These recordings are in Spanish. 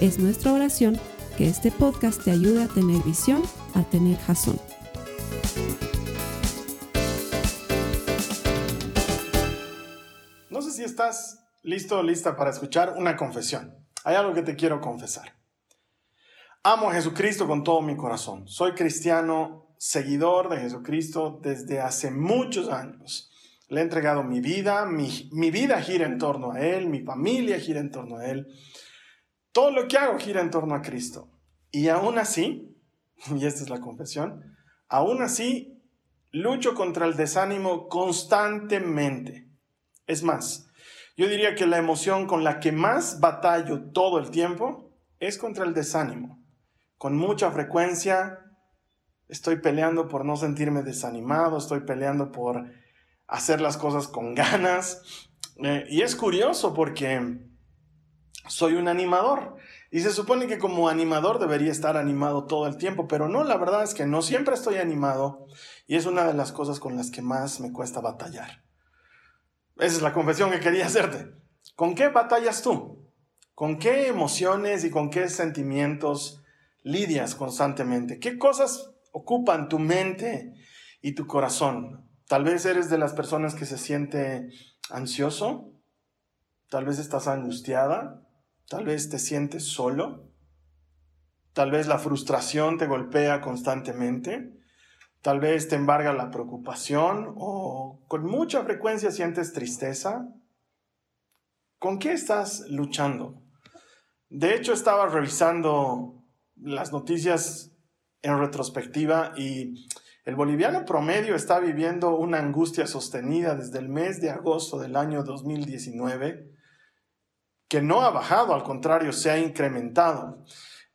Es nuestra oración que este podcast te ayude a tener visión, a tener jazón. No sé si estás listo o lista para escuchar una confesión. Hay algo que te quiero confesar. Amo a Jesucristo con todo mi corazón. Soy cristiano, seguidor de Jesucristo desde hace muchos años. Le he entregado mi vida, mi, mi vida gira en torno a Él, mi familia gira en torno a Él. Todo lo que hago gira en torno a Cristo. Y aún así, y esta es la confesión, aún así lucho contra el desánimo constantemente. Es más, yo diría que la emoción con la que más batallo todo el tiempo es contra el desánimo. Con mucha frecuencia estoy peleando por no sentirme desanimado, estoy peleando por hacer las cosas con ganas. Eh, y es curioso porque soy un animador. Y se supone que como animador debería estar animado todo el tiempo, pero no, la verdad es que no siempre estoy animado y es una de las cosas con las que más me cuesta batallar. Esa es la confesión que quería hacerte. ¿Con qué batallas tú? ¿Con qué emociones y con qué sentimientos lidias constantemente? ¿Qué cosas ocupan tu mente y tu corazón? Tal vez eres de las personas que se siente ansioso, tal vez estás angustiada, Tal vez te sientes solo. Tal vez la frustración te golpea constantemente. Tal vez te embarga la preocupación o con mucha frecuencia sientes tristeza. ¿Con qué estás luchando? De hecho, estaba revisando las noticias en retrospectiva y el boliviano promedio está viviendo una angustia sostenida desde el mes de agosto del año 2019 que no ha bajado, al contrario, se ha incrementado.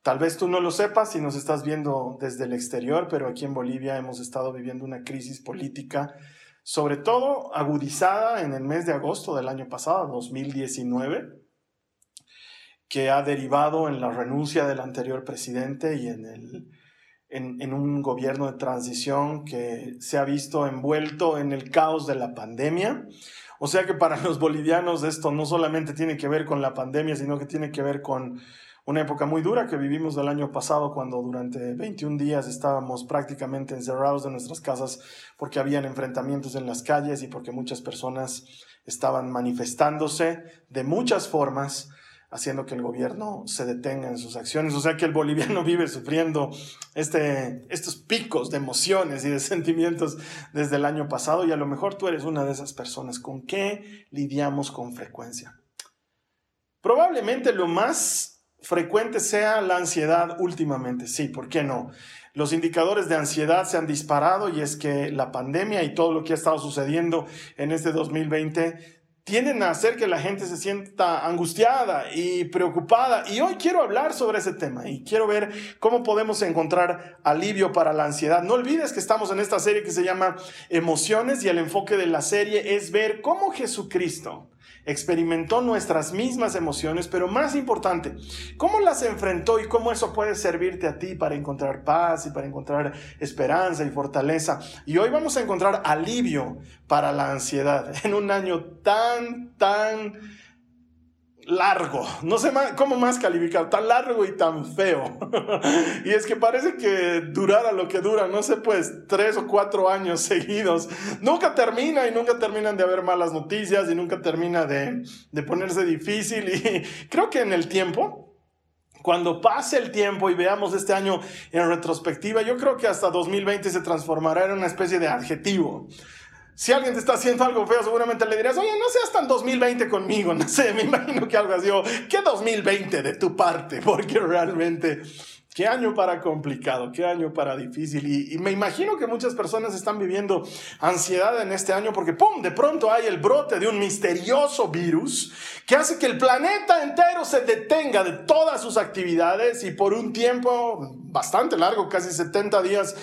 Tal vez tú no lo sepas si nos estás viendo desde el exterior, pero aquí en Bolivia hemos estado viviendo una crisis política, sobre todo agudizada en el mes de agosto del año pasado, 2019, que ha derivado en la renuncia del anterior presidente y en, el, en, en un gobierno de transición que se ha visto envuelto en el caos de la pandemia o sea que para los bolivianos esto no solamente tiene que ver con la pandemia, sino que tiene que ver con una época muy dura que vivimos del año pasado cuando durante 21 días estábamos prácticamente encerrados de nuestras casas porque habían enfrentamientos en las calles y porque muchas personas estaban manifestándose de muchas formas haciendo que el gobierno se detenga en sus acciones. O sea que el boliviano vive sufriendo este, estos picos de emociones y de sentimientos desde el año pasado y a lo mejor tú eres una de esas personas. ¿Con qué lidiamos con frecuencia? Probablemente lo más frecuente sea la ansiedad últimamente. Sí, ¿por qué no? Los indicadores de ansiedad se han disparado y es que la pandemia y todo lo que ha estado sucediendo en este 2020 tienden a hacer que la gente se sienta angustiada y preocupada. Y hoy quiero hablar sobre ese tema y quiero ver cómo podemos encontrar alivio para la ansiedad. No olvides que estamos en esta serie que se llama Emociones y el enfoque de la serie es ver cómo Jesucristo experimentó nuestras mismas emociones, pero más importante, cómo las enfrentó y cómo eso puede servirte a ti para encontrar paz y para encontrar esperanza y fortaleza. Y hoy vamos a encontrar alivio para la ansiedad en un año tan, tan largo, no sé cómo más calificar, tan largo y tan feo. y es que parece que durara lo que dura, no sé, pues tres o cuatro años seguidos. Nunca termina y nunca terminan de haber malas noticias y nunca termina de, de ponerse difícil. Y creo que en el tiempo... Cuando pase el tiempo y veamos este año en retrospectiva, yo creo que hasta 2020 se transformará en una especie de adjetivo. Si alguien te está haciendo algo feo, seguramente le dirías, oye, no seas tan 2020 conmigo, no sé, me imagino que algo así, o, ¿qué 2020 de tu parte? Porque realmente Qué año para complicado, qué año para difícil. Y, me imagino que muchas personas están viviendo ansiedad en este año porque, ¡pum!, de pronto hay el brote de un misterioso virus que hace que el planeta entero se detenga de todas sus actividades y por un tiempo bastante largo, casi 70 días,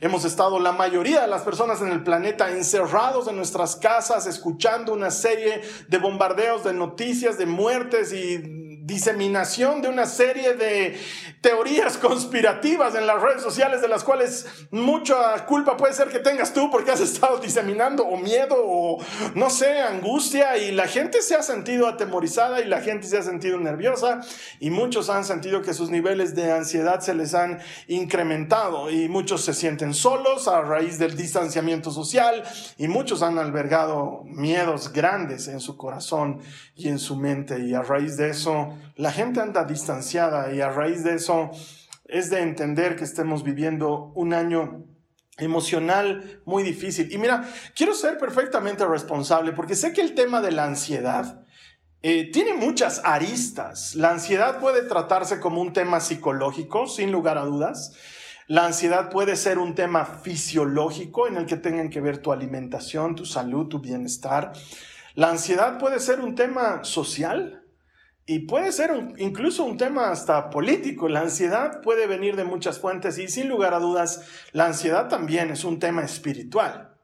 hemos estado la mayoría de las personas en el planeta encerrados en nuestras casas, escuchando una serie de bombardeos de noticias, de muertes y diseminación de una serie de teorías conspirativas en las redes sociales de las cuales mucha culpa puede ser que tengas tú porque has estado diseminando o miedo o no sé, angustia y la gente se ha sentido atemorizada y la gente se ha sentido nerviosa y muchos han sentido que sus niveles de ansiedad se les han incrementado y muchos se sienten solos a raíz del distanciamiento social y muchos han albergado miedos grandes en su corazón y en su mente y a raíz de eso la gente anda distanciada y a raíz de eso es de entender que estemos viviendo un año emocional muy difícil. Y mira, quiero ser perfectamente responsable porque sé que el tema de la ansiedad eh, tiene muchas aristas. La ansiedad puede tratarse como un tema psicológico, sin lugar a dudas. La ansiedad puede ser un tema fisiológico en el que tengan que ver tu alimentación, tu salud, tu bienestar. La ansiedad puede ser un tema social, y puede ser incluso un tema hasta político. La ansiedad puede venir de muchas fuentes y sin lugar a dudas, la ansiedad también es un tema espiritual.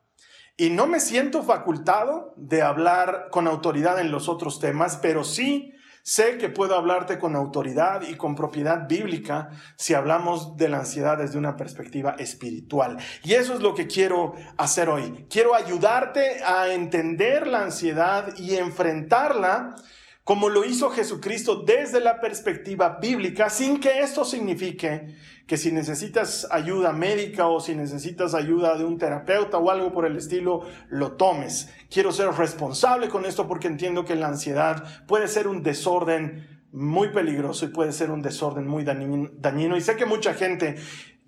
Y no me siento facultado de hablar con autoridad en los otros temas, pero sí sé que puedo hablarte con autoridad y con propiedad bíblica si hablamos de la ansiedad desde una perspectiva espiritual. Y eso es lo que quiero hacer hoy. Quiero ayudarte a entender la ansiedad y enfrentarla como lo hizo Jesucristo desde la perspectiva bíblica, sin que esto signifique que si necesitas ayuda médica o si necesitas ayuda de un terapeuta o algo por el estilo, lo tomes. Quiero ser responsable con esto porque entiendo que la ansiedad puede ser un desorden muy peligroso y puede ser un desorden muy dañino. Y sé que mucha gente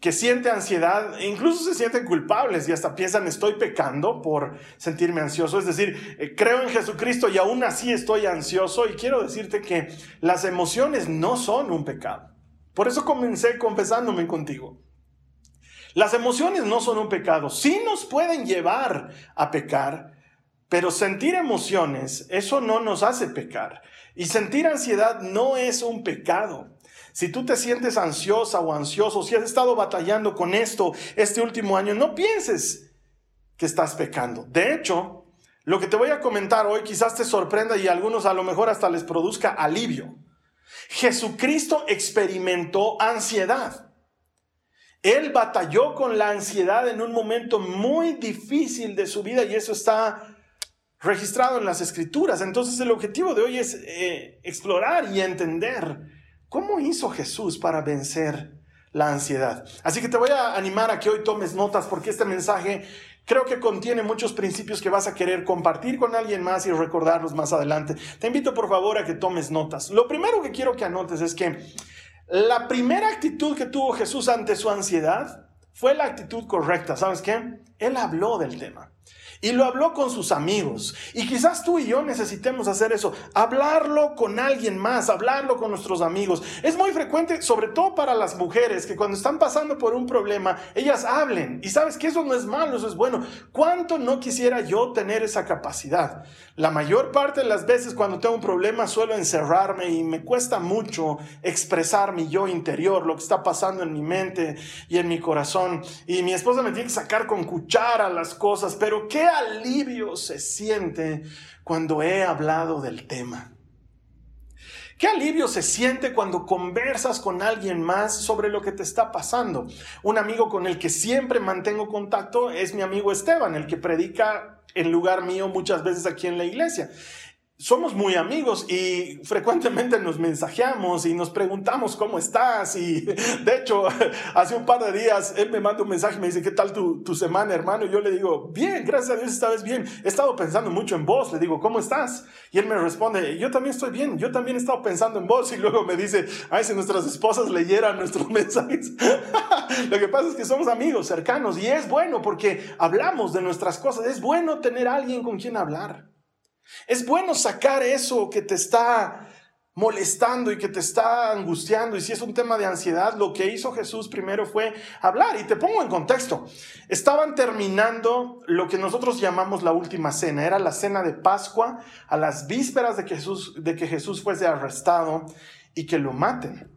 que siente ansiedad, e incluso se sienten culpables y hasta piensan estoy pecando por sentirme ansioso. Es decir, eh, creo en Jesucristo y aún así estoy ansioso y quiero decirte que las emociones no son un pecado. Por eso comencé confesándome contigo. Las emociones no son un pecado, sí nos pueden llevar a pecar, pero sentir emociones, eso no nos hace pecar. Y sentir ansiedad no es un pecado. Si tú te sientes ansiosa o ansioso, si has estado batallando con esto este último año, no pienses que estás pecando. De hecho, lo que te voy a comentar hoy quizás te sorprenda y a algunos a lo mejor hasta les produzca alivio. Jesucristo experimentó ansiedad. Él batalló con la ansiedad en un momento muy difícil de su vida y eso está registrado en las escrituras. Entonces el objetivo de hoy es eh, explorar y entender ¿Cómo hizo Jesús para vencer la ansiedad? Así que te voy a animar a que hoy tomes notas porque este mensaje creo que contiene muchos principios que vas a querer compartir con alguien más y recordarlos más adelante. Te invito por favor a que tomes notas. Lo primero que quiero que anotes es que la primera actitud que tuvo Jesús ante su ansiedad fue la actitud correcta. ¿Sabes qué? Él habló del tema. Y lo habló con sus amigos. Y quizás tú y yo necesitemos hacer eso, hablarlo con alguien más, hablarlo con nuestros amigos. Es muy frecuente, sobre todo para las mujeres, que cuando están pasando por un problema, ellas hablen. Y sabes que eso no es malo, eso es bueno. ¿Cuánto no quisiera yo tener esa capacidad? La mayor parte de las veces cuando tengo un problema suelo encerrarme y me cuesta mucho expresar mi yo interior, lo que está pasando en mi mente y en mi corazón. Y mi esposa me tiene que sacar con cuchara las cosas, pero qué alivio se siente cuando he hablado del tema. Qué alivio se siente cuando conversas con alguien más sobre lo que te está pasando. Un amigo con el que siempre mantengo contacto es mi amigo Esteban, el que predica en lugar mío muchas veces aquí en la iglesia somos muy amigos y frecuentemente nos mensajeamos y nos preguntamos cómo estás. Y de hecho, hace un par de días él me manda un mensaje y me dice, ¿qué tal tu, tu, semana, hermano? Y yo le digo, bien, gracias a Dios, esta vez bien. He estado pensando mucho en vos. Le digo, ¿cómo estás? Y él me responde, yo también estoy bien, yo también he estado pensando en vos. Y luego me dice, ay, si nuestras esposas leyeran nuestros mensajes. Lo que pasa es que somos amigos cercanos y es bueno porque hablamos de nuestras cosas. Es bueno tener alguien con quien hablar. Es bueno sacar eso que te está molestando y que te está angustiando y si es un tema de ansiedad, lo que hizo Jesús primero fue hablar. Y te pongo en contexto. Estaban terminando lo que nosotros llamamos la última cena. Era la cena de Pascua a las vísperas de que Jesús, de que Jesús fuese arrestado y que lo maten.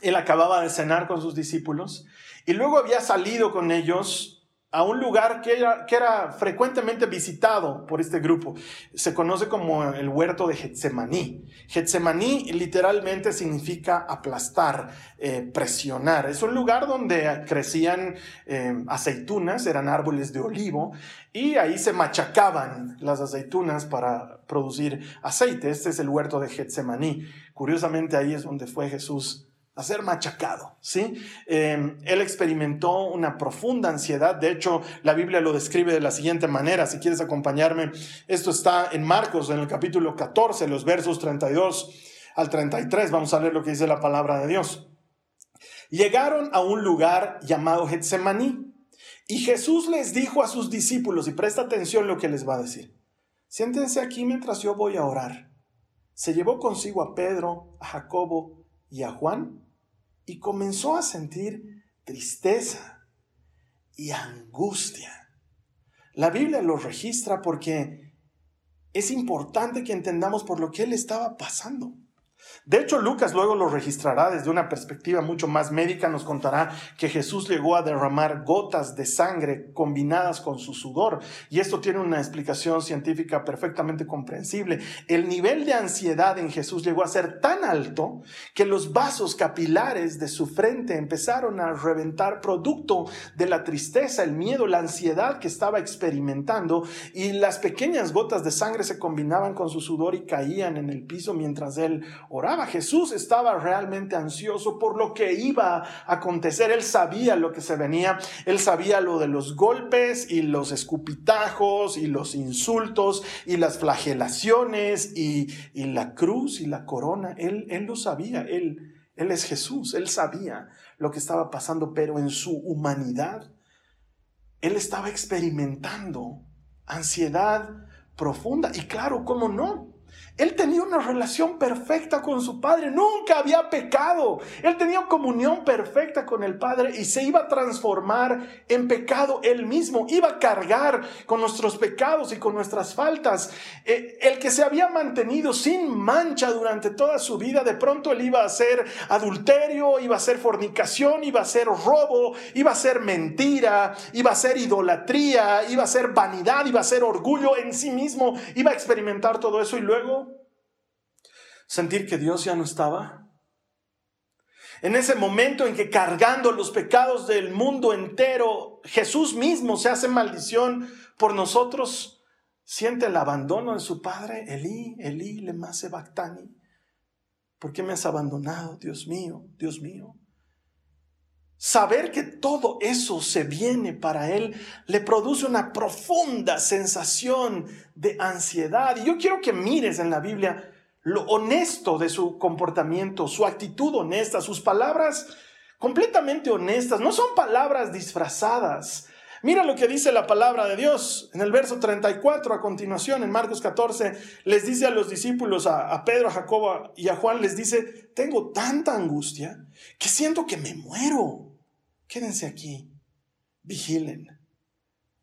Él acababa de cenar con sus discípulos y luego había salido con ellos a un lugar que era, frecuentemente visitado por este grupo. Se conoce como el huerto de Getsemaní. Getsemaní literalmente significa aplastar, eh, presionar. Es un lugar donde crecían eh, aceitunas, eran árboles de olivo, y ahí se machacaban las aceitunas para producir aceite. Este es el huerto de Getsemaní. Curiosamente ahí es donde fue Jesús a ser machacado, ¿sí? Em, él experimentó una profunda ansiedad, de hecho la Biblia lo describe de la siguiente manera, si quieres acompañarme, esto está en Marcos, en el capítulo 14, los versos 32 al 33, vamos a leer lo que dice la palabra de Dios. Llegaron a un lugar llamado Getsemaní y Jesús les dijo a sus discípulos, y presta atención lo que les va a decir, siéntense aquí mientras yo voy a orar. Se llevó consigo a Pedro, a Jacobo y a Juan y comenzó a sentir tristeza y angustia. La Biblia lo registra porque es importante que entendamos por lo que él estaba pasando. De hecho, Lucas luego lo registrará desde una perspectiva mucho más médica, nos contará que Jesús llegó a derramar gotas de sangre combinadas con su sudor, y esto tiene una explicación científica perfectamente comprensible. El nivel de ansiedad en Jesús llegó a ser tan alto que los vasos capilares de su frente empezaron a reventar producto de la tristeza, el miedo, la ansiedad que estaba experimentando, y las pequeñas gotas de sangre se combinaban con su sudor y caían en el piso mientras él oraba. Jesús estaba realmente ansioso por lo que iba a acontecer. Él sabía lo que se venía. Él sabía lo de los golpes y los escupitajos y los insultos y las flagelaciones y, la cruz y la corona. Él, él lo sabía. Él, él es Jesús. Él sabía lo que estaba pasando, pero en su humanidad, él estaba experimentando ansiedad profunda. Y claro, ¿cómo no? Él tenía una relación perfecta con su Padre, nunca había pecado. Él tenía comunión perfecta con el Padre y se iba a transformar en pecado él mismo, iba a cargar con nuestros pecados y con nuestras faltas. Eh, el que se había mantenido sin mancha durante toda su vida, de pronto él iba a ser adulterio, iba a ser fornicación, iba a ser robo, iba a ser mentira, iba a ser idolatría, iba a ser vanidad, iba a ser orgullo en sí mismo, iba a experimentar todo eso y luego sentir que Dios ya no estaba. En ese momento en que cargando los pecados del mundo entero, Jesús mismo se hace maldición por nosotros, siente el abandono de su Padre, Elí, Elí, lemase bactani. ¿Por qué me has abandonado, Dios mío, Dios mío? Saber que todo eso se viene para él le produce una profunda sensación de ansiedad. Y yo quiero que mires en la Biblia lo honesto de su comportamiento, su actitud honesta, sus palabras completamente honestas, no son palabras disfrazadas. Mira lo que dice la palabra de Dios en el verso 34 a continuación, en Marcos 14, les dice a los discípulos, a, Pedro, a Jacobo y a Juan, les dice, tengo tanta angustia que siento que me muero. Quédense aquí, vigilen.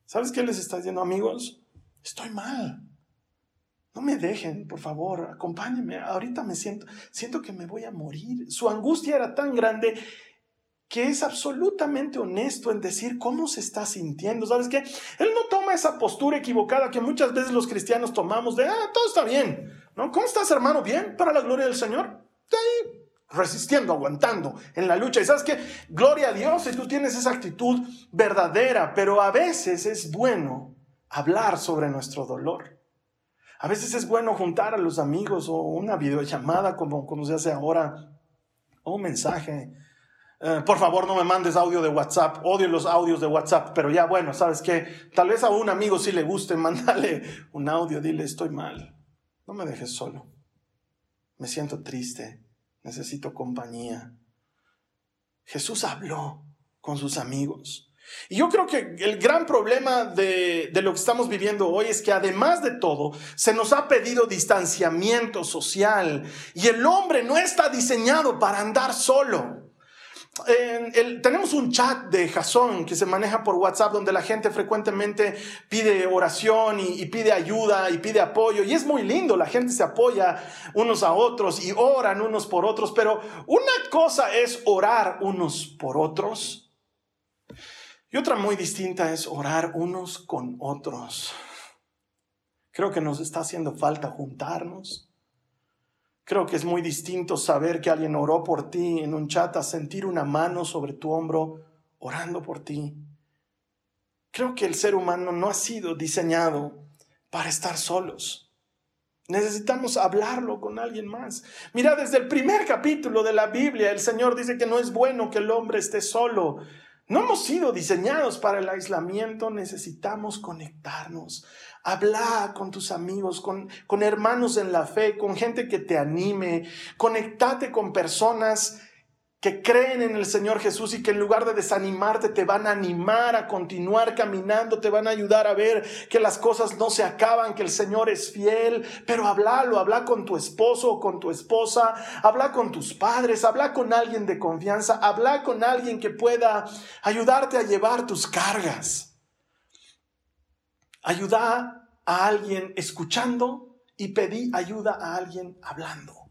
¿Sabes qué les está diciendo, amigos? Estoy mal. No me dejen, por favor, acompáñenme. Ahorita me siento, siento que me voy a morir. Su angustia era tan grande que es absolutamente honesto en decir cómo se está sintiendo. ¿Sabes qué? Él no toma esa postura equivocada que muchas veces los cristianos tomamos de, ah, todo está bien. ¿No? ¿Cómo estás, hermano? ¿Bien? ¿Para la gloria del Señor? De ahí, resistiendo, aguantando en la lucha. Y sabes qué? Gloria a Dios si tú tienes esa actitud verdadera, pero a veces es bueno hablar sobre nuestro dolor. A veces es bueno juntar a los amigos o una videollamada como, como se hace ahora, o un mensaje. Eh, por favor, no me mandes audio de WhatsApp. Odio los audios de WhatsApp, pero ya bueno, ¿sabes qué? Tal vez a un amigo sí le guste, mándale un audio, dile, estoy mal. No me dejes solo. Me siento triste. Necesito compañía. Jesús habló con sus amigos. Y yo creo que el gran problema de, de, lo que estamos viviendo hoy es que además de todo, se nos ha pedido distanciamiento social y el hombre no está diseñado para andar solo. Tenemos un chat de Jason que se maneja por WhatsApp donde la gente frecuentemente pide oración y, y, pide ayuda y pide apoyo. Y es muy lindo, la gente se apoya unos a otros y oran unos por otros, pero una cosa es orar unos por otros y otra muy distinta es orar unos con otros. Creo que nos está haciendo falta juntarnos Creo que es muy distinto saber que alguien oró por ti en un chat sentir una mano sobre tu hombro orando por ti. Creo que el ser humano no ha sido diseñado para estar solos. Necesitamos hablarlo con alguien más. Mira, desde el primer capítulo de la Biblia, el Señor dice que no es bueno que el hombre esté solo. No hemos sido diseñados para el aislamiento, necesitamos conectarnos. Habla con tus amigos, con, con hermanos en la fe, con gente que te anime. Conectate con personas que creen en el Señor Jesús y que en lugar de desanimarte te van a animar a continuar caminando, te van a ayudar a ver que las cosas no se acaban, que el Señor es fiel, pero hablalo, habla con tu esposo o con tu esposa, habla con tus padres, habla con alguien de confianza, habla con alguien que pueda ayudarte a llevar tus cargas. Ayuda a alguien escuchando y pedí ayuda a alguien hablando.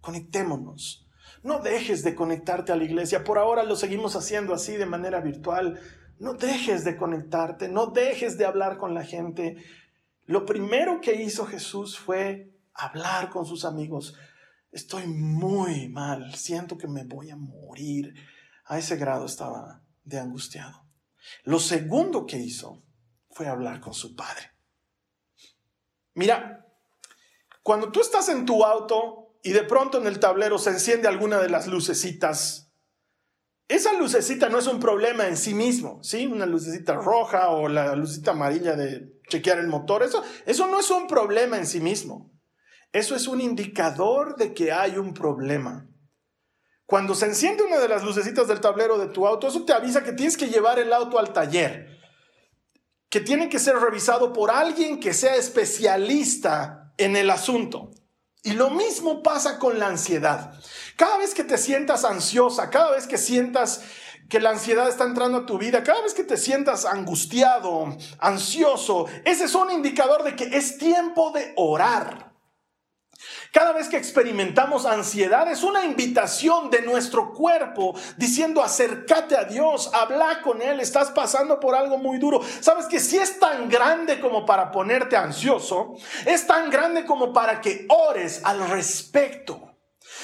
Conectémonos. No dejes de conectarte a la iglesia. Por ahora lo seguimos haciendo así de manera virtual. No dejes de conectarte, no dejes de hablar con la gente. Lo primero que hizo Jesús fue hablar con sus amigos. Estoy muy mal, siento que me voy a morir. A ese grado estaba de angustiado. Lo segundo que hizo fue hablar con su padre. Mira, cuando tú estás en tu auto y de pronto en el tablero se enciende alguna de las lucecitas, esa lucecita no es un problema en sí mismo, ¿sí? Una lucecita roja o la lucecita amarilla de chequear el motor, eso, eso no es un problema en sí mismo. Eso es un indicador de que hay un problema. Cuando se enciende una de las lucecitas del tablero de tu auto, eso te avisa que tienes que llevar el auto al taller que tiene que ser revisado por alguien que sea especialista en el asunto. Y lo mismo pasa con la ansiedad. Cada vez que te sientas ansiosa, cada vez que sientas que la ansiedad está entrando a tu vida, cada vez que te sientas angustiado, ansioso, ese es un indicador de que es tiempo de orar. Cada vez que experimentamos ansiedad es una invitación de nuestro cuerpo diciendo acércate a Dios, habla con Él, estás pasando por algo muy duro. Sabes que si es tan grande como para ponerte ansioso, es tan grande como para que ores al respecto.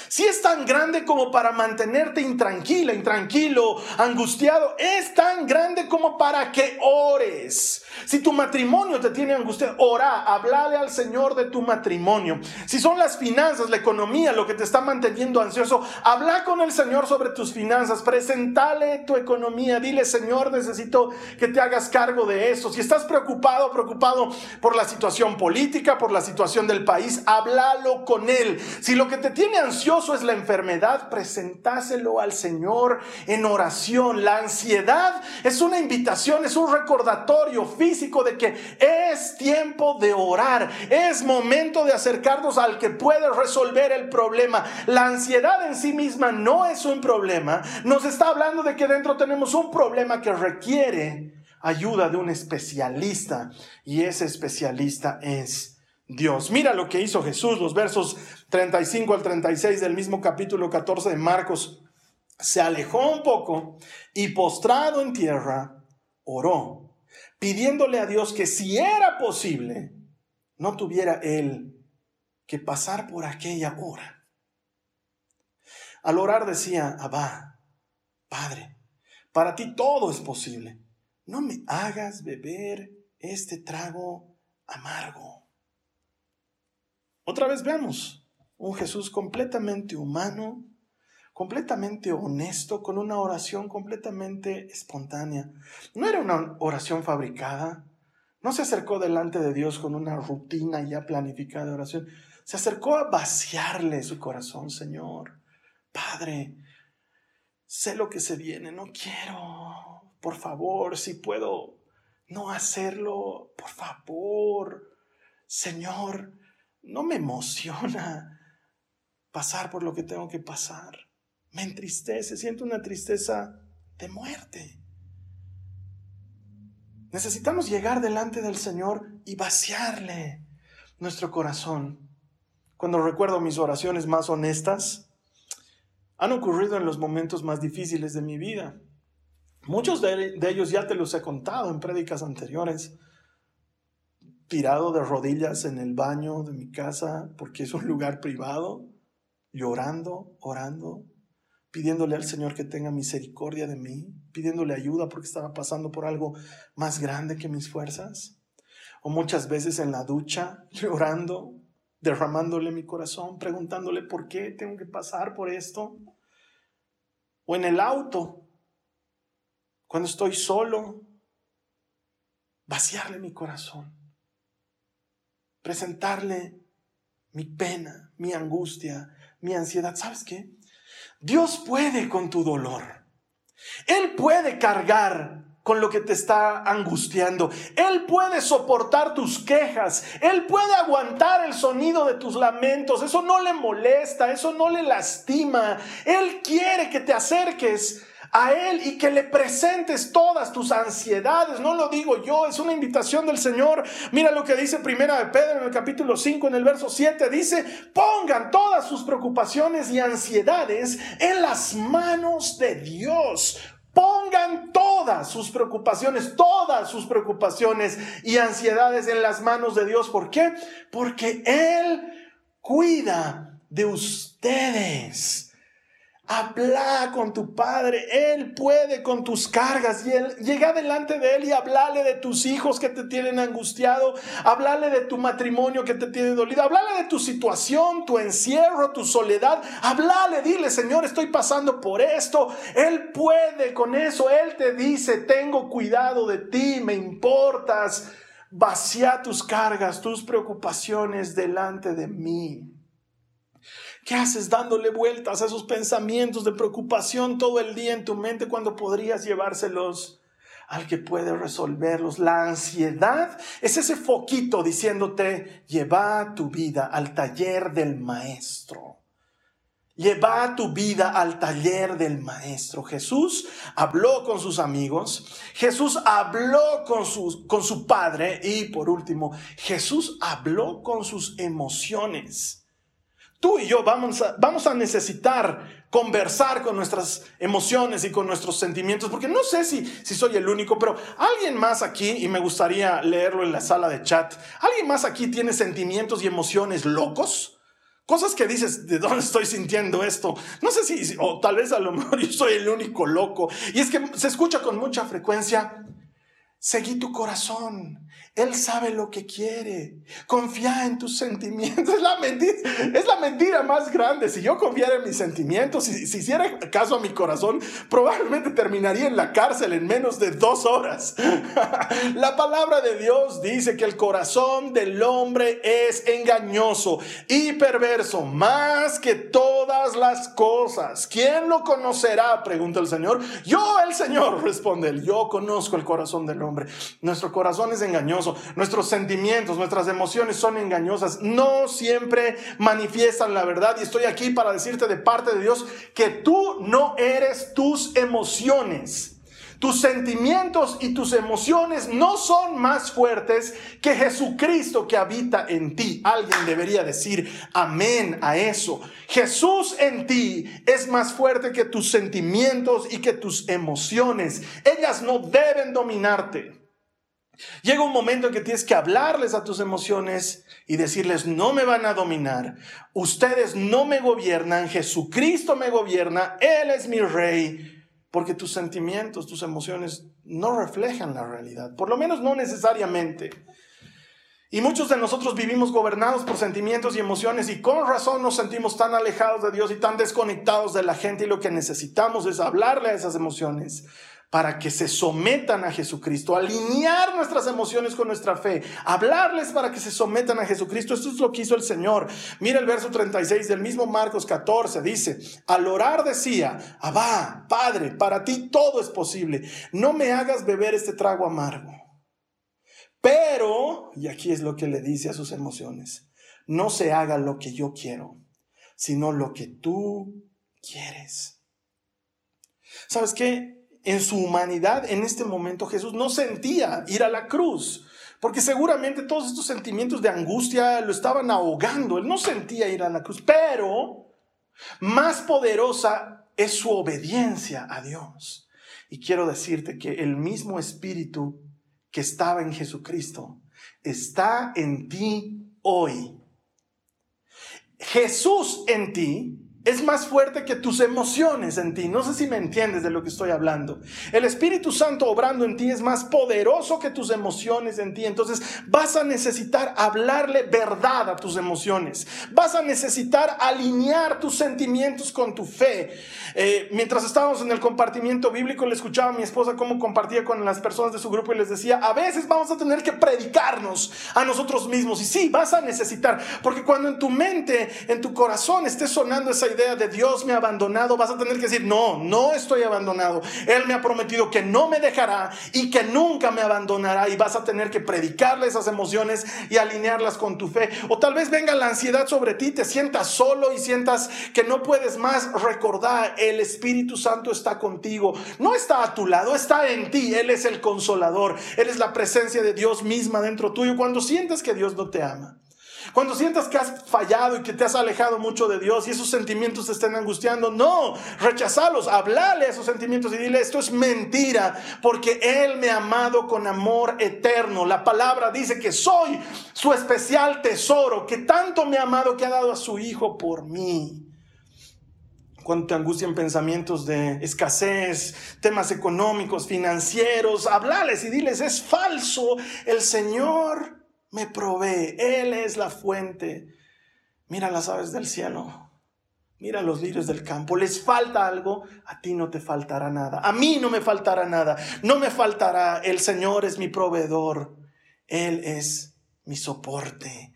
Si es tan grande como para mantenerte intranquila, intranquilo, angustiado, es tan grande como para que ores. Si tu matrimonio te tiene angustiado, ora, hablale al Señor de tu matrimonio. Si son las finanzas, la economía, lo que te está manteniendo ansioso, habla con el Señor sobre tus finanzas, presentale tu economía, dile, Señor, necesito que te hagas cargo de eso. Si estás preocupado, preocupado por la situación política, por la situación del país, háblalo con Él. Si lo que te tiene ansioso, es la enfermedad, presentáselo al Señor en oración. La ansiedad es una invitación, es un recordatorio de que es tiempo de orar, es momento de acercarnos al que puede resolver el problema. La ansiedad en sí misma no es un problema, nos está hablando de que dentro tenemos un problema que requiere ayuda de un especialista y ese especialista es Dios. Mira lo que hizo Jesús, los versos 35 al 36 del mismo capítulo 14 de Marcos. Se alejó un poco y postrado en tierra, oró, pidiéndole a Dios que si era posible, no tuviera él que pasar por aquella hora. Al orar decía, Abba, Padre, para ti todo es posible. No me hagas beber este trago amargo. Otra vez veamos un Jesús completamente humano, completamente honesto, con una oración completamente espontánea. No era una oración fabricada, no se acercó delante de Dios con una rutina ya planificada de oración, se acercó a vaciarle su corazón, Señor. Padre, sé lo que se viene, no quiero por favor, si puedo no hacerlo, por favor, Señor, no me emociona pasar por lo que tengo que pasar. Me entristece, siento una tristeza de muerte. Necesitamos llegar delante del Señor y vaciarle nuestro corazón. Cuando recuerdo mis oraciones más honestas, han ocurrido en los momentos más difíciles de mi vida. Muchos de, ellos ya te los he contado en prédicas anteriores. Tirado de rodillas en el baño de mi casa porque es un lugar privado, llorando, orando, pidiéndole al Señor que tenga misericordia de mí, pidiéndole ayuda porque estaba pasando por algo más grande que mis fuerzas. O muchas veces en la ducha, llorando, derramándole mi corazón, preguntándole por qué tengo que pasar por esto. O en el auto, cuando estoy solo, vaciarle mi corazón, presentarle mi pena, mi angustia, mi ansiedad. ¿Sabes qué? Dios puede con tu dolor. Él puede cargar con lo que te está angustiando. Él puede soportar tus quejas. Él puede aguantar el sonido de tus lamentos. Eso no le molesta, eso no le lastima. Él quiere que te acerques a Él y que le presentes todas tus ansiedades. No lo digo yo, es una invitación del Señor. Mira lo que dice Primera de Pedro en el capítulo 5, en el verso 7. Dice, pongan todas sus preocupaciones y ansiedades en las manos de Dios. Pongan todas sus preocupaciones, todas sus preocupaciones y ansiedades en las manos de Dios. ¿Por qué? Porque Él cuida de ustedes. Habla con tu padre, Él puede con tus cargas y él, llega delante de Él y hablale de tus hijos que te tienen angustiado, hablale de tu matrimonio que te tiene dolido, hablale de tu situación, tu encierro, tu soledad, hablale, dile Señor, estoy pasando por esto, Él puede con eso, Él te dice, tengo cuidado de ti, me importas, vacía tus cargas, tus preocupaciones delante de mí. ¿Qué haces dándole vueltas a esos pensamientos de preocupación todo el día en tu mente cuando podrías llevárselos al que puede resolverlos? La ansiedad es ese foquito diciéndote, lleva tu vida al taller del maestro. Lleva tu vida al taller del maestro. Jesús habló con sus amigos, Jesús habló con su, con su padre y por último, Jesús habló con sus emociones. Tú y yo vamos a, vamos a necesitar conversar con nuestras emociones y con nuestros sentimientos, porque no sé si, si soy el único, pero alguien más aquí, y me gustaría leerlo en la sala de chat, ¿alguien más aquí tiene sentimientos y emociones locos? Cosas que dices, ¿de dónde estoy sintiendo esto? No sé si, o tal vez a lo mejor yo soy el único loco. Y es que se escucha con mucha frecuencia, seguí tu corazón, él sabe lo que quiere. Confía en tus sentimientos. Es la mentira, es la mentira más grande. Si yo confiara en mis sentimientos, si, si hiciera caso a mi corazón, probablemente terminaría en la cárcel en menos de dos horas. la palabra de Dios dice que el corazón del hombre es engañoso y perverso, más que todas las cosas. ¿Quién lo conocerá? Pregunta el Señor. Yo, el Señor, responde él. Yo conozco el corazón del hombre. Nuestro corazón es engañoso nuestros sentimientos, nuestras emociones son engañosas, no siempre manifiestan la verdad. Y estoy aquí para decirte de parte de Dios que tú no eres tus emociones. Tus sentimientos y tus emociones no son más fuertes que Jesucristo que habita en ti. Alguien debería decir amén a eso. Jesús en ti es más fuerte que tus sentimientos y que tus emociones. Ellas no deben dominarte. Llega un momento en que tienes que hablarles a tus emociones y decirles, no me van a dominar, ustedes no me gobiernan, Jesucristo me gobierna, Él es mi rey, porque tus sentimientos, tus emociones no reflejan la realidad, por lo menos no necesariamente. Y muchos de nosotros vivimos gobernados por sentimientos y emociones y con razón nos sentimos tan alejados de Dios y tan desconectados de la gente y lo que necesitamos es hablarle a esas emociones para que se sometan a Jesucristo, alinear nuestras emociones con nuestra fe, hablarles para que se sometan a Jesucristo. Esto es lo que hizo el Señor. Mira el verso 36 del mismo Marcos 14, dice, al orar decía, Abba, Padre, para ti todo es posible, no me hagas beber este trago amargo. Pero, y aquí es lo que le dice a sus emociones, no se haga lo que yo quiero, sino lo que tú quieres. ¿Sabes qué? En su humanidad, en este momento Jesús no sentía ir a la cruz, porque seguramente todos estos sentimientos de angustia lo estaban ahogando. Él no sentía ir a la cruz, pero más poderosa es su obediencia a Dios. Y quiero decirte que el mismo espíritu que estaba en Jesucristo está en ti hoy. Jesús en ti es más fuerte que tus emociones en ti. No sé si me entiendes de lo que estoy hablando. El Espíritu Santo obrando en ti es más poderoso que tus emociones en ti. Entonces vas a necesitar hablarle verdad a tus emociones. Vas a necesitar alinear tus sentimientos con tu fe. Eh, mientras estábamos en el compartimiento bíblico, le escuchaba a mi esposa cómo compartía con las personas de su grupo y les decía, a veces vamos a tener que predicarnos a nosotros mismos. Y sí, vas a necesitar, porque cuando en tu mente, en tu corazón esté sonando esa idea de Dios me ha abandonado, vas a tener que decir, no, no estoy abandonado. Él me ha prometido que no me dejará y que nunca me abandonará y vas a tener que predicarle esas emociones y alinearlas con tu fe. O tal vez venga la ansiedad sobre ti, te sientas solo y sientas que no puedes más recordar, el Espíritu Santo está contigo. No está a tu lado, está en ti. Él es el consolador. Él es la presencia de Dios misma dentro tuyo. Cuando sientes que Dios no te ama. Cuando sientas que has fallado y que te has alejado mucho de Dios y esos sentimientos te estén angustiando, no, rechazalos, hablale a esos sentimientos y dile, esto es mentira, porque Él me ha amado con amor eterno. La palabra dice que soy su especial tesoro, que tanto me ha amado que ha dado a su Hijo por mí cuando te angustian pensamientos de escasez, temas económicos, financieros, hablales y diles, es falso, el Señor me provee, Él es la fuente. Mira las aves del cielo, mira los lirios del campo, les falta algo, a ti no te faltará nada, a mí no me faltará nada, no me faltará, el Señor es mi proveedor, Él es mi soporte.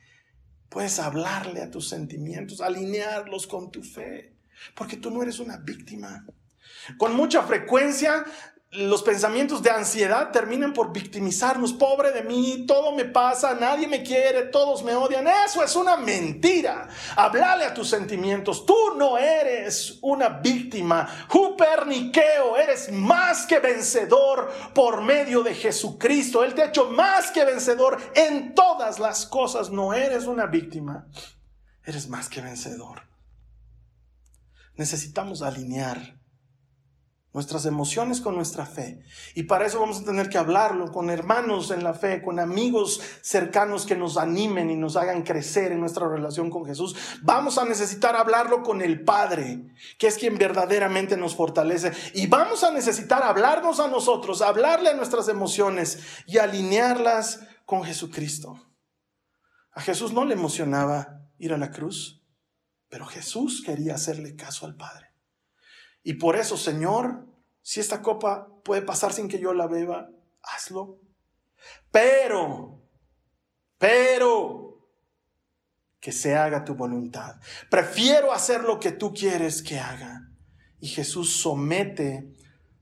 Puedes hablarle a tus sentimientos, alinearlos con tu fe, porque tú no eres una víctima. Con mucha frecuencia los pensamientos de ansiedad terminan por victimizarnos. Pobre de mí, todo me pasa, nadie me quiere, todos me odian. Eso es una mentira. Hablale a tus sentimientos. Tú no eres una víctima. Juperniqueo, eres más que vencedor por medio de Jesucristo. Él te ha hecho más que vencedor en todas las cosas. No eres una víctima. Eres más que vencedor. Necesitamos alinear nuestras emociones con nuestra fe. Y para eso vamos a tener que hablarlo con hermanos en la fe, con amigos cercanos que nos animen y nos hagan crecer en nuestra relación con Jesús. Vamos a necesitar hablarlo con el Padre, que es quien verdaderamente nos fortalece. Y vamos a necesitar hablarnos a nosotros, hablarle a nuestras emociones y alinearlas con Jesucristo. A Jesús no le emocionaba ir a la cruz, pero Jesús quería hacerle caso al Padre. Y por eso, Señor, si esta copa puede pasar sin que yo la beba, hazlo. Pero, pero, que se haga tu voluntad. Prefiero hacer lo que tú quieres que haga. Y Jesús somete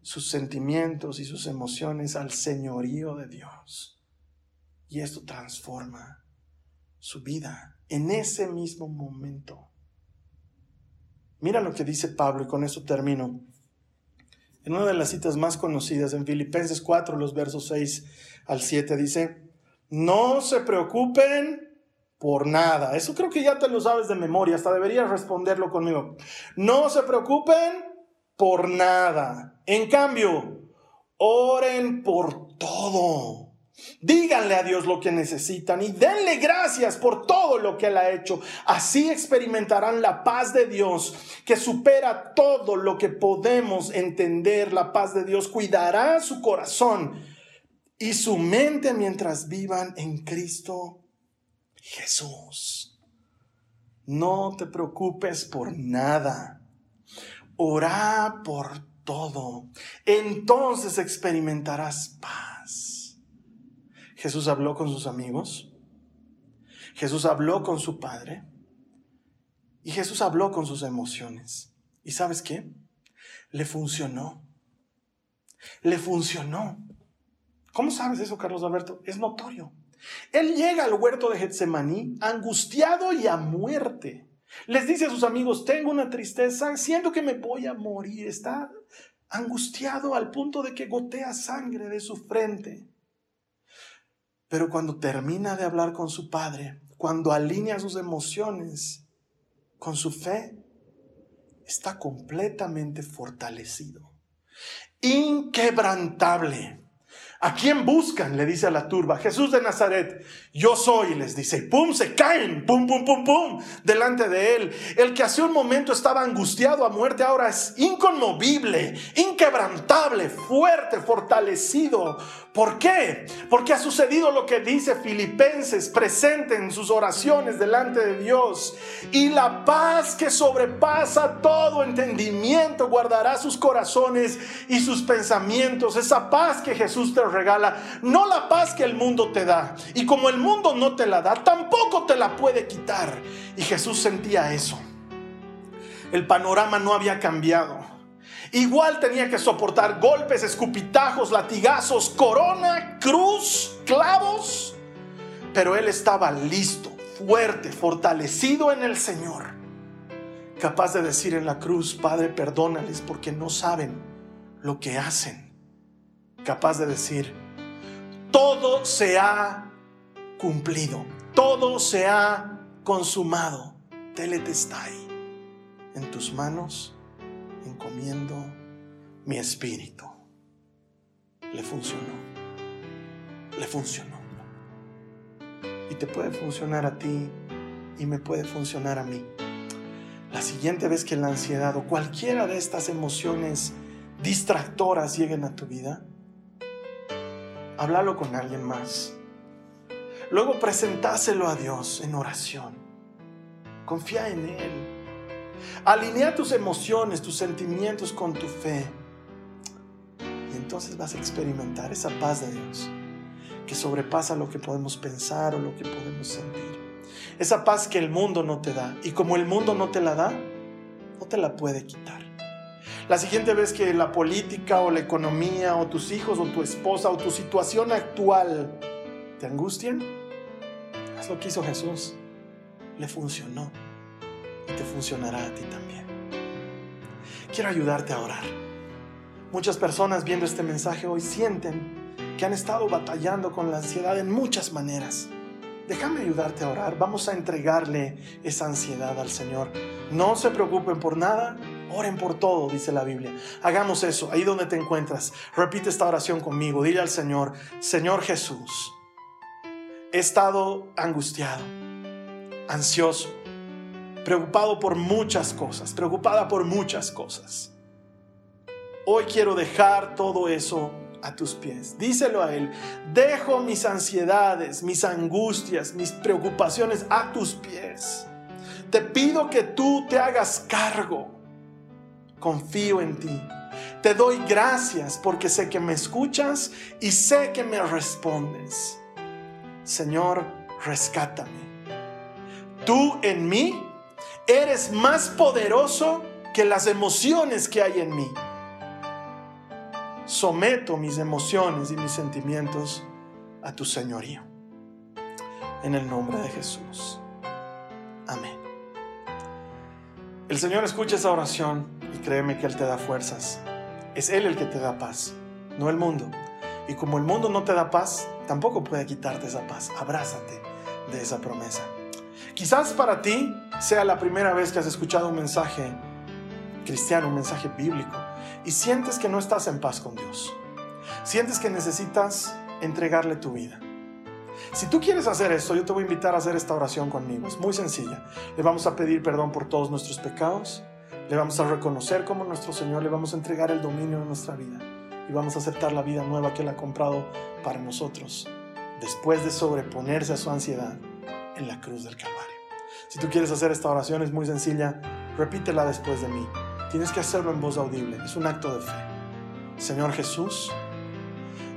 sus sentimientos y sus emociones al señorío de Dios. Y esto transforma su vida en ese mismo momento. Mira lo que dice Pablo y con eso termino. En una de las citas más conocidas, en Filipenses 4, los versos 6 al 7, dice, no se preocupen por nada. Eso creo que ya te lo sabes de memoria, hasta deberías responderlo conmigo. No se preocupen por nada. En cambio, oren por todo. Díganle a Dios lo que necesitan y denle gracias por todo lo que Él ha hecho. Así experimentarán la paz de Dios que supera todo lo que podemos entender. La paz de Dios cuidará su corazón y su mente mientras vivan en Cristo Jesús. No te preocupes por nada. Ora por todo. Entonces experimentarás paz. Jesús habló con sus amigos. Jesús habló con su Padre. Y Jesús habló con sus emociones. ¿Y sabes qué? Le funcionó. Le funcionó. ¿Cómo sabes eso, Carlos Alberto? Es notorio. Él llega al huerto de Getsemaní angustiado y a muerte. Les dice a sus amigos, tengo una tristeza, siento que me voy a morir. Está angustiado al punto de que gotea sangre de su frente. Pero cuando termina de hablar con su padre, cuando alinea sus emociones con su fe, está completamente fortalecido, inquebrantable. ¿A quién buscan? Le dice a la turba. Jesús de Nazaret. Yo soy, les dice. Y pum, se caen. Pum, pum, pum, pum. Delante de él. El que hace un momento estaba angustiado a muerte ahora es inconmovible, inquebrantable, fuerte, fortalecido. ¿Por qué? Porque ha sucedido lo que dice Filipenses, presente en sus oraciones delante de Dios. Y la paz que sobrepasa todo entendimiento guardará sus corazones y sus pensamientos. Esa paz que Jesús te regala, no la paz que el mundo te da. Y como el mundo no te la da, tampoco te la puede quitar. Y Jesús sentía eso. El panorama no había cambiado. Igual tenía que soportar golpes, escupitajos, latigazos, corona, cruz, clavos. Pero él estaba listo, fuerte, fortalecido en el Señor. Capaz de decir en la cruz, Padre, perdónales porque no saben lo que hacen. Capaz de decir, todo se ha cumplido, todo se ha consumado. Teletestai en tus manos encomiendo mi espíritu. Le funcionó. Le funcionó. Y te puede funcionar a ti y me puede funcionar a mí. La siguiente vez que la ansiedad o cualquiera de estas emociones distractoras lleguen a tu vida, háblalo con alguien más. Luego presentáselo a Dios en oración. Confía en Él. Alinea tus emociones, tus sentimientos con tu fe. Y entonces vas a experimentar esa paz de Dios que sobrepasa lo que podemos pensar o lo que podemos sentir. Esa paz que el mundo no te da. Y como el mundo no te la da, no te la puede quitar. La siguiente vez que la política o la economía o tus hijos o tu esposa o tu situación actual te angustien, haz lo que hizo Jesús. Le funcionó te funcionará a ti también. Quiero ayudarte a orar. Muchas personas viendo este mensaje hoy sienten que han estado batallando con la ansiedad en muchas maneras. Déjame ayudarte a orar. Vamos a entregarle esa ansiedad al Señor. No se preocupen por nada, oren por todo, dice la Biblia. Hagamos eso, ahí donde te encuentras. Repite esta oración conmigo. Dile al Señor, Señor Jesús, he estado angustiado, ansioso preocupado por muchas cosas, preocupada por muchas cosas. Hoy quiero dejar todo eso a tus pies. Díselo a Él. Dejo mis ansiedades, mis angustias, mis preocupaciones a tus pies. Te pido que tú te hagas cargo. Confío en ti. Te doy gracias porque sé que me escuchas y sé que me respondes. Señor, rescátame. Tú en mí Eres más poderoso que las emociones que hay en mí. Someto mis emociones y mis sentimientos a tu señorío. En el nombre de Jesús. Amén. El Señor escucha esa oración y créeme que Él te da fuerzas. Es Él el que te da paz, no el mundo. Y como el mundo no te da paz, tampoco puede quitarte esa paz. Abrázate de esa promesa. Quizás para ti sea la primera vez que has escuchado un mensaje cristiano, un mensaje bíblico, y sientes que no estás en paz con Dios. Sientes que necesitas entregarle tu vida. Si tú quieres hacer esto, yo te voy a invitar a hacer esta oración conmigo. Es muy sencilla. Le vamos a pedir perdón por todos nuestros pecados. Le vamos a reconocer como nuestro Señor. Le vamos a entregar el dominio de nuestra vida. Y vamos a aceptar la vida nueva que Él ha comprado para nosotros. Después de sobreponerse a su ansiedad en la cruz del Calvario. Si tú quieres hacer esta oración es muy sencilla, repítela después de mí. Tienes que hacerlo en voz audible. Es un acto de fe. Señor Jesús,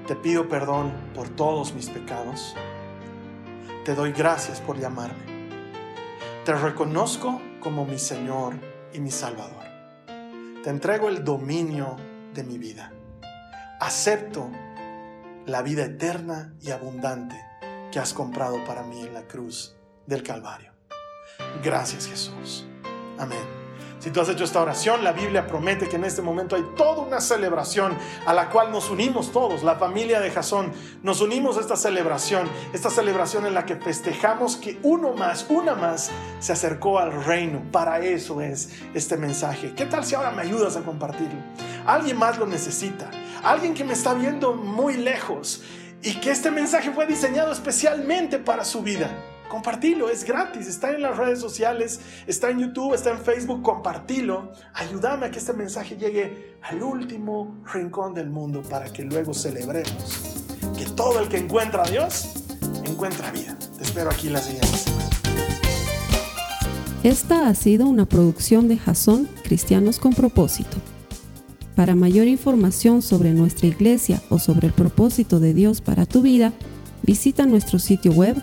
te pido perdón por todos mis pecados. Te doy gracias por llamarme. Te reconozco como mi Señor y mi Salvador. Te entrego el dominio de mi vida. Acepto la vida eterna y abundante que has comprado para mí en la cruz del Calvario. Gracias Jesús. Amén. Si tú has hecho esta oración, la Biblia promete que en este momento hay toda una celebración a la cual nos unimos todos, la familia de Jasón. Nos unimos a esta celebración, esta celebración en la que festejamos que uno más, una más, se acercó al reino. Para eso es este mensaje. ¿Qué tal si ahora me ayudas a compartirlo? Alguien más lo necesita. Alguien que me está viendo muy lejos y que este mensaje fue diseñado especialmente para su vida. Compartilo, es gratis, está en las redes sociales, está en YouTube, está en Facebook, compartilo. Ayúdame a que este mensaje llegue al último rincón del mundo para que luego celebremos que todo el que encuentra a Dios encuentra vida. Te espero aquí la siguiente semana. Esta ha sido una producción de Jason Cristianos con propósito. Para mayor información sobre nuestra iglesia o sobre el propósito de Dios para tu vida, visita nuestro sitio web